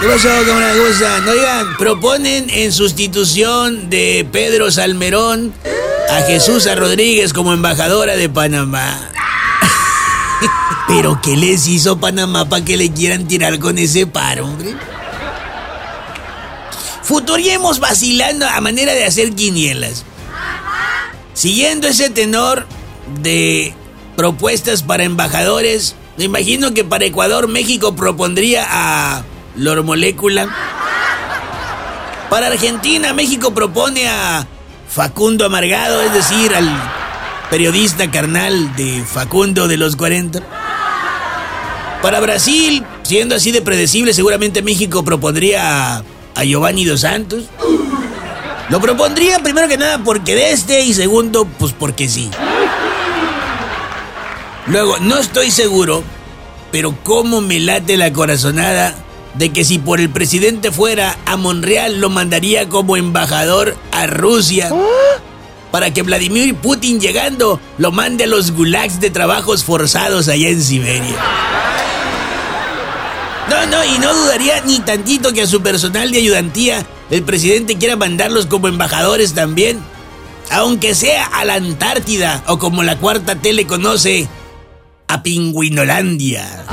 ¿Qué pasó, proponen en sustitución de Pedro Salmerón a Jesús Rodríguez como embajadora de Panamá. Pero ¿qué les hizo Panamá para que le quieran tirar con ese paro, hombre? Futuriemos vacilando a manera de hacer quinielas. Siguiendo ese tenor de propuestas para embajadores, me imagino que para Ecuador México propondría a Lor Molécula. Para Argentina México propone a Facundo Amargado, es decir, al periodista carnal de Facundo de los 40. Para Brasil, siendo así de predecible, seguramente México propondría a, Giovanni Dos Santos. Lo propondría primero que nada porque de este y segundo, pues porque sí. Luego, no estoy seguro, pero cómo me late la corazonada de que si por el presidente fuera a Monreal lo mandaría como embajador a Rusia para que Vladimir Putin llegando lo mande a los gulags de trabajos forzados allá en Siberia. No, no, y no dudaría ni tantito que a su personal de ayudantía el presidente quiera mandarlos como embajadores también. Aunque sea a la Antártida o como la cuarta tele conoce, a Pingüinolandia.